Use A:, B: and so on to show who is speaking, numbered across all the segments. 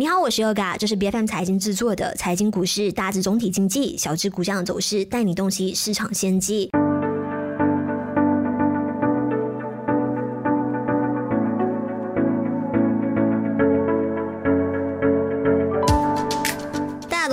A: 你好，我是 Yoga，这是 B F M 财经制作的财经股市大致总体经济，小至股价的走势，带你洞悉市场先机。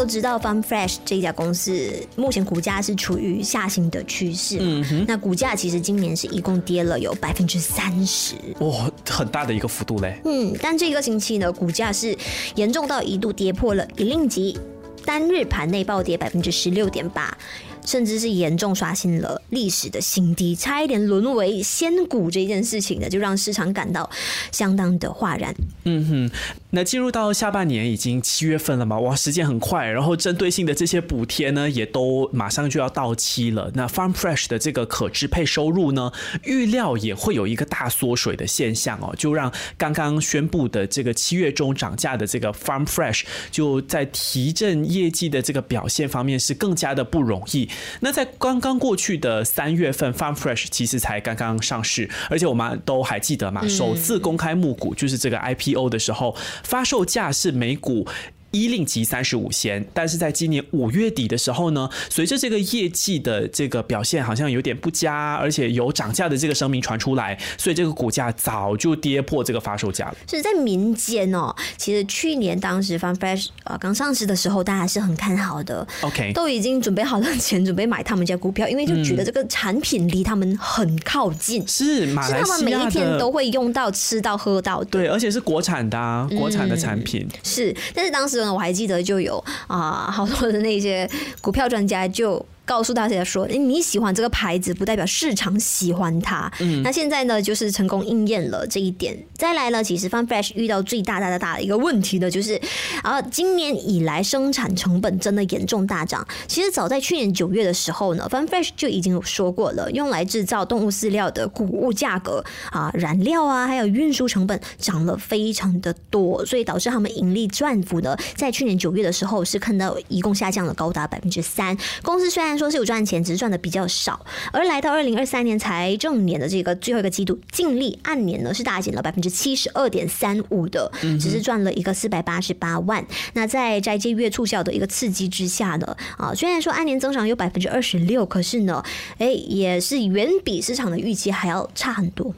A: 知道 Fun Fresh 这一家公司目前股价是处于下行的趋势嘛，那股价其实今年是一共跌了有百分之三十。
B: 哇，很大的一个幅度嘞。
A: 嗯，但这个星期呢，股价是严重到一度跌破了一令级，单日盘内暴跌百分之十六点八，甚至是严重刷新了历史的新低，差一点沦为仙股这件事情呢，就让市场感到相当的哗然。
B: 嗯哼，那进入到下半年已经七月份了嘛，哇，时间很快，然后针对性的这些补贴呢，也都马上就要到期了。那 Farm Fresh 的这个可支配收入呢，预料也会有一个大缩水的现象哦，就让刚刚宣布的这个七月中涨价的这个 Farm Fresh 就在提振业绩的这个表现方面是更加的不容易。那在刚刚过去的三月份，Farm Fresh 其实才刚刚上市，而且我们都还记得嘛，首次公开募股就是这个 IPO。的时候，发售价是每股。一令吉三十五仙，但是在今年五月底的时候呢，随着这个业绩的这个表现好像有点不佳，而且有涨价的这个声明传出来，所以这个股价早就跌破这个发售价了。
A: 是在民间哦，其实去年当时 Fun Fresh 呃刚上市的时候，大家是很看好的
B: ，OK，
A: 都已经准备好了钱，准备买他们家股票，因为就觉得这个产品离他们很靠近，
B: 是马来西亚
A: 他们每一天都会用到、吃到、喝到的，
B: 对，而且是国产的，啊，国产的产品。
A: 是，但是当时呢，我还记得就有啊，好多的那些股票专家就。告诉大家说，你喜欢这个牌子，不代表市场喜欢它。嗯，那现在呢，就是成功应验了这一点。再来呢，其实 Fun Fresh 遇到最大大的大的一个问题呢，就是啊，今年以来生产成本真的严重大涨。其实早在去年九月的时候呢，Fun Fresh 就已经有说过了，用来制造动物饲料的谷物价格啊、燃料啊，还有运输成本涨了非常的多，所以导致他们盈利赚幅呢，在去年九月的时候是看到一共下降了高达百分之三。公司虽然说是有赚钱，只是赚的比较少。而来到二零二三年财政年的这个最后一个季度，净利按年呢是大减了百分之七十二点三五的，只是赚了一个四百八十八万。那在斋戒月促销的一个刺激之下呢，啊，虽然说按年增长有百分之二十六，可是呢，哎，也是远比市场的预期还要差很多。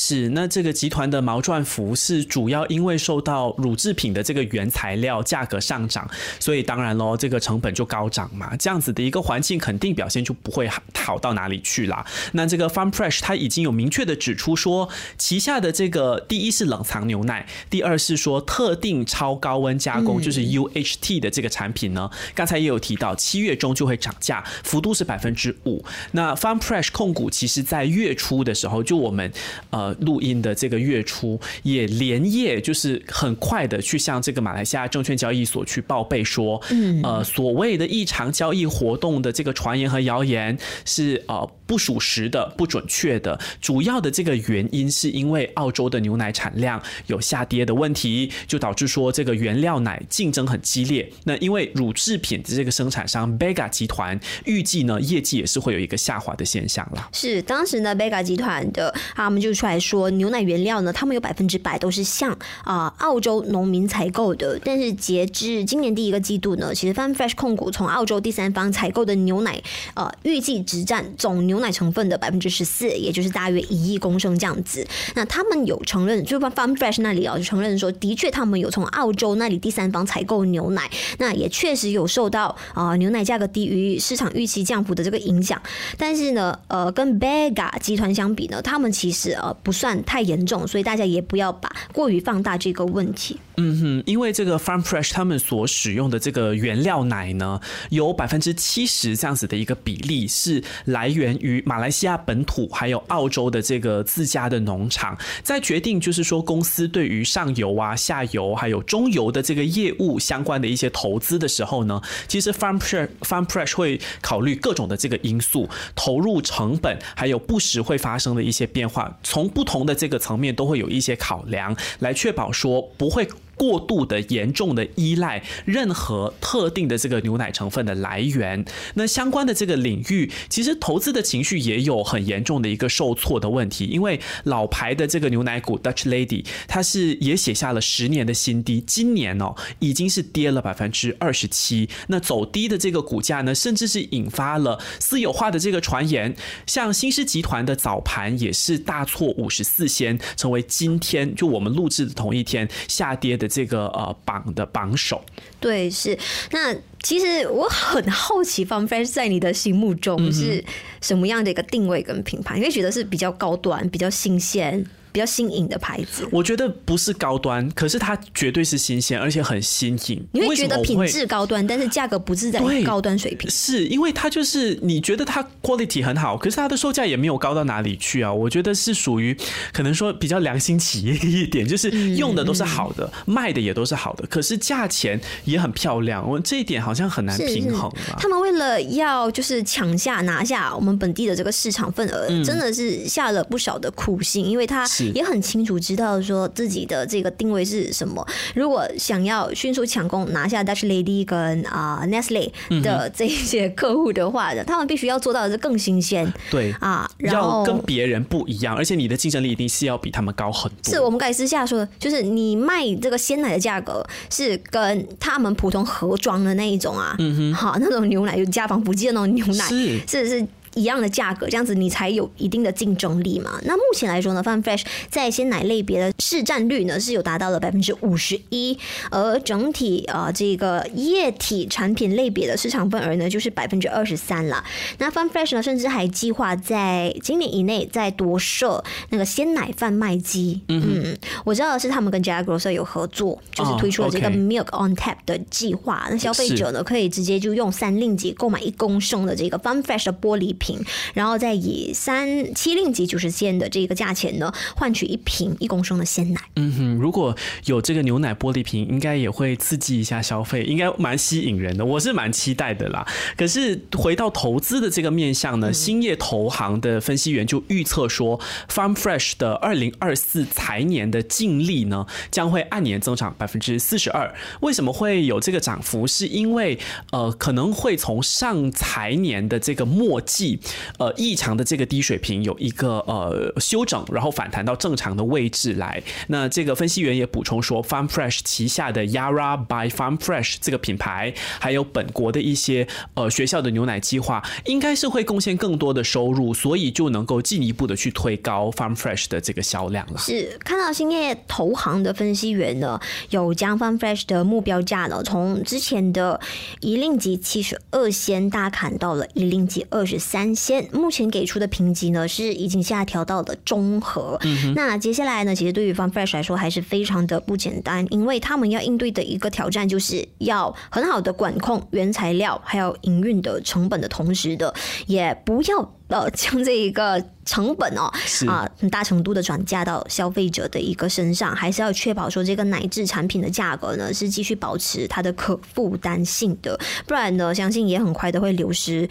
B: 是，那这个集团的毛赚幅是主要因为受到乳制品的这个原材料价格上涨，所以当然喽，这个成本就高涨嘛。这样子的一个环境，肯定表现就不会好到哪里去啦。那这个 Farm Fresh 它已经有明确的指出说，旗下的这个第一是冷藏牛奶，第二是说特定超高温加工，就是 UHT 的这个产品呢，刚才也有提到，七月中就会涨价，幅度是百分之五。那 Farm Fresh 控股其实在月初的时候，就我们呃。录音的这个月初，也连夜就是很快的去向这个马来西亚证券交易所去报备说，呃，所谓的异常交易活动的这个传言和谣言是呃不属实的、不准确的。主要的这个原因是因为澳洲的牛奶产量有下跌的问题，就导致说这个原料奶竞争很激烈。那因为乳制品的这个生产商 Bega 集团预计呢，业绩也是会有一个下滑的现象了。
A: 是当时呢，Bega 集团的他们就出来。说牛奶原料呢，他们有百分之百都是向啊澳洲农民采购的。但是截至今年第一个季度呢，其实 Fun Fresh 控股从澳洲第三方采购的牛奶，呃，预计只占总牛奶成分的百分之十四，也就是大约一亿公升这样子。那他们有承认，就 Fun Fresh 那里啊，就承认说，的确他们有从澳洲那里第三方采购牛奶，那也确实有受到啊牛奶价格低于市场预期降幅的这个影响。但是呢，呃，跟 Bega 集团相比呢，他们其实呃。不算太严重，所以大家也不要把过于放大这个问题。
B: 嗯哼，因为这个 Farm Fresh 他们所使用的这个原料奶呢，有百分之七十这样子的一个比例是来源于马来西亚本土，还有澳洲的这个自家的农场。在决定就是说公司对于上游啊、下游还有中游的这个业务相关的一些投资的时候呢，其实 Farm Fresh Farm Fresh 会考虑各种的这个因素，投入成本还有不时会发生的一些变化，从不同的这个层面都会有一些考量，来确保说不会。过度的严重的依赖任何特定的这个牛奶成分的来源。那相关的这个领域，其实投资的情绪也有很严重的一个受挫的问题，因为老牌的这个牛奶股 Dutch Lady，它是也写下了十年的新低，今年哦已经是跌了百分之二十七。那走低的这个股价呢，甚至是引发了私有化的这个传言。像新狮集团的早盘也是大挫五十四仙，成为今天就我们录制的同一天下跌的这个呃榜的榜首。
A: 对，是那其实我很好奇，Farm Fresh 在你的心目中是什么样的一个定位跟品牌？因为觉得是比较高端、比较新鲜。比较新颖的牌子，
B: 我觉得不是高端，可是它绝对是新鲜，而且很新颖。
A: 你会觉得品质高端，但是价格不是在高端水平。
B: 是因为它就是你觉得它 quality 很好，可是它的售价也没有高到哪里去啊。我觉得是属于可能说比较良心企业一点，就是用的都是好的，卖的也都是好的，可是价钱也很漂亮。我这一点好像很难平衡
A: 他们为了要就是抢下拿下我们本地的这个市场份额，真的是下了不少的苦心，因为它。也很清楚知道说自己的这个定位是什么。如果想要迅速抢攻拿下 Dutch Lady 跟啊 Nestle 的这些客户的话，他们必须要做到的是更新鲜。
B: 对啊，要跟别人不一样，而且你的竞争力一定是要比他们高很多。
A: 是我们该私下说，就是你卖这个鲜奶的价格是跟他们普通盒装的那一种啊，嗯哼，好那种牛奶就家防不剂的那种牛奶，是是。一样的价格，这样子你才有一定的竞争力嘛？那目前来说呢，Fun Fresh 在鲜奶类别的市占率呢是有达到了百分之五十一，而整体啊这个液体产品类别的市场份额呢就是百分之二十三了。那 Fun Fresh 呢甚至还计划在今年以内再多设那个鲜奶贩卖机。嗯，我知道的是他们跟 Jack Grocer 有合作，就是推出了这个 Milk on Tap 的计划。那消费者呢可以直接就用三令吉购买一公升的这个 Fun Fresh 的玻璃瓶。然后再以三七令吉九十仙的这个价钱呢，换取一瓶一公升的鲜奶。
B: 嗯哼，如果有这个牛奶玻璃瓶，应该也会刺激一下消费，应该蛮吸引人的。我是蛮期待的啦。可是回到投资的这个面向呢，兴业投行的分析员就预测说，Farm Fresh 的二零二四财年的净利呢，将会按年增长百分之四十二。为什么会有这个涨幅？是因为呃，可能会从上财年的这个末季。呃，异常的这个低水平有一个呃修整，然后反弹到正常的位置来。那这个分析员也补充说，Farm Fresh 旗下的 Yara by Farm Fresh 这个品牌，还有本国的一些呃学校的牛奶计划，应该是会贡献更多的收入，所以就能够进一步的去推高 Farm Fresh 的这个销量了。
A: 是看到兴业投行的分析员呢，有将 Farm Fresh 的目标价呢，从之前的一令吉七十二仙大砍到了一令吉二十三。先目前给出的评级呢是已经下调到了中和。那接下来呢，其实对于 Fun Fresh 来说还是非常的不简单，因为他们要应对的一个挑战就是要很好的管控原材料还有营运的成本的同时的，也不要。呃，将这一个成本哦，啊，很大程度的转嫁到消费者的一个身上，还是要确保说这个奶制产品的价格呢是继续保持它的可负担性的，不然呢，相信也很快的会流失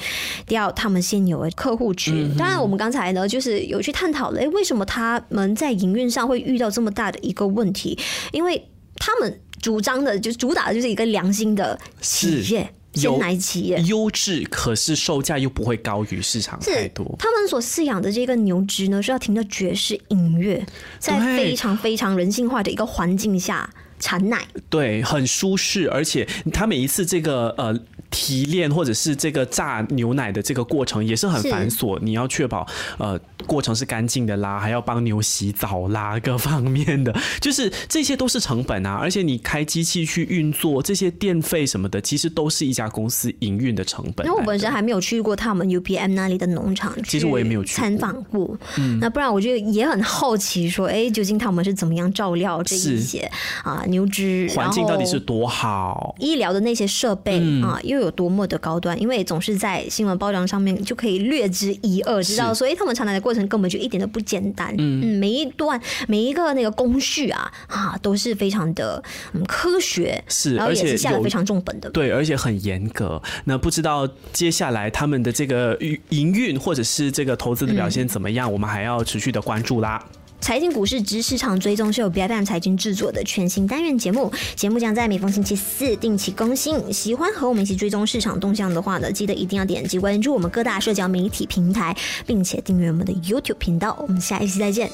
A: 掉他们现有的客户群。当然，我们刚才呢就是有去探讨了，哎，为什么他们在营运上会遇到这么大的一个问题？因为他们主张的就主打的就是一个良心的企业。鲜奶企业
B: 优质，可是售价又不会高于市场太多。
A: 他们所饲养的这个牛只呢，是要听着爵士音乐，在非常非常人性化的一个环境下产奶。
B: 对，很舒适，而且他每一次这个呃。提炼或者是这个榨牛奶的这个过程也是很繁琐，你要确保呃过程是干净的啦，还要帮牛洗澡啦，各方面的，就是这些都是成本啊。而且你开机器去运作这些电费什么的，其实都是一家公司营运的成本。
A: 因为我本身还没有去过他们 UPM 那里的农场，
B: 其实我也没有去
A: 参访过。嗯，那不然我就也很好奇，说哎，究竟他们是怎么样照料这一些啊牛只，
B: 环境到底是多好，
A: 医疗的那些设备啊又。有多么的高端，因为总是在新闻报章上面就可以略知一二，知道，所以他们产奶的过程根本就一点都不简单。嗯，每一段每一个那个工序啊啊都是非常的嗯科学，
B: 是，
A: 而且是下了非常重本的，
B: 对，而且很严格。那不知道接下来他们的这个营运或者是这个投资的表现怎么样，我们还要持续的关注啦。
A: 财经股市之市场追踪是由 B F M 财经制作的全新单元节目，节目将在每逢星期四定期更新。喜欢和我们一起追踪市场动向的话呢，记得一定要点击关注我们各大社交媒体平台，并且订阅我们的 YouTube 频道。我们下一期再见。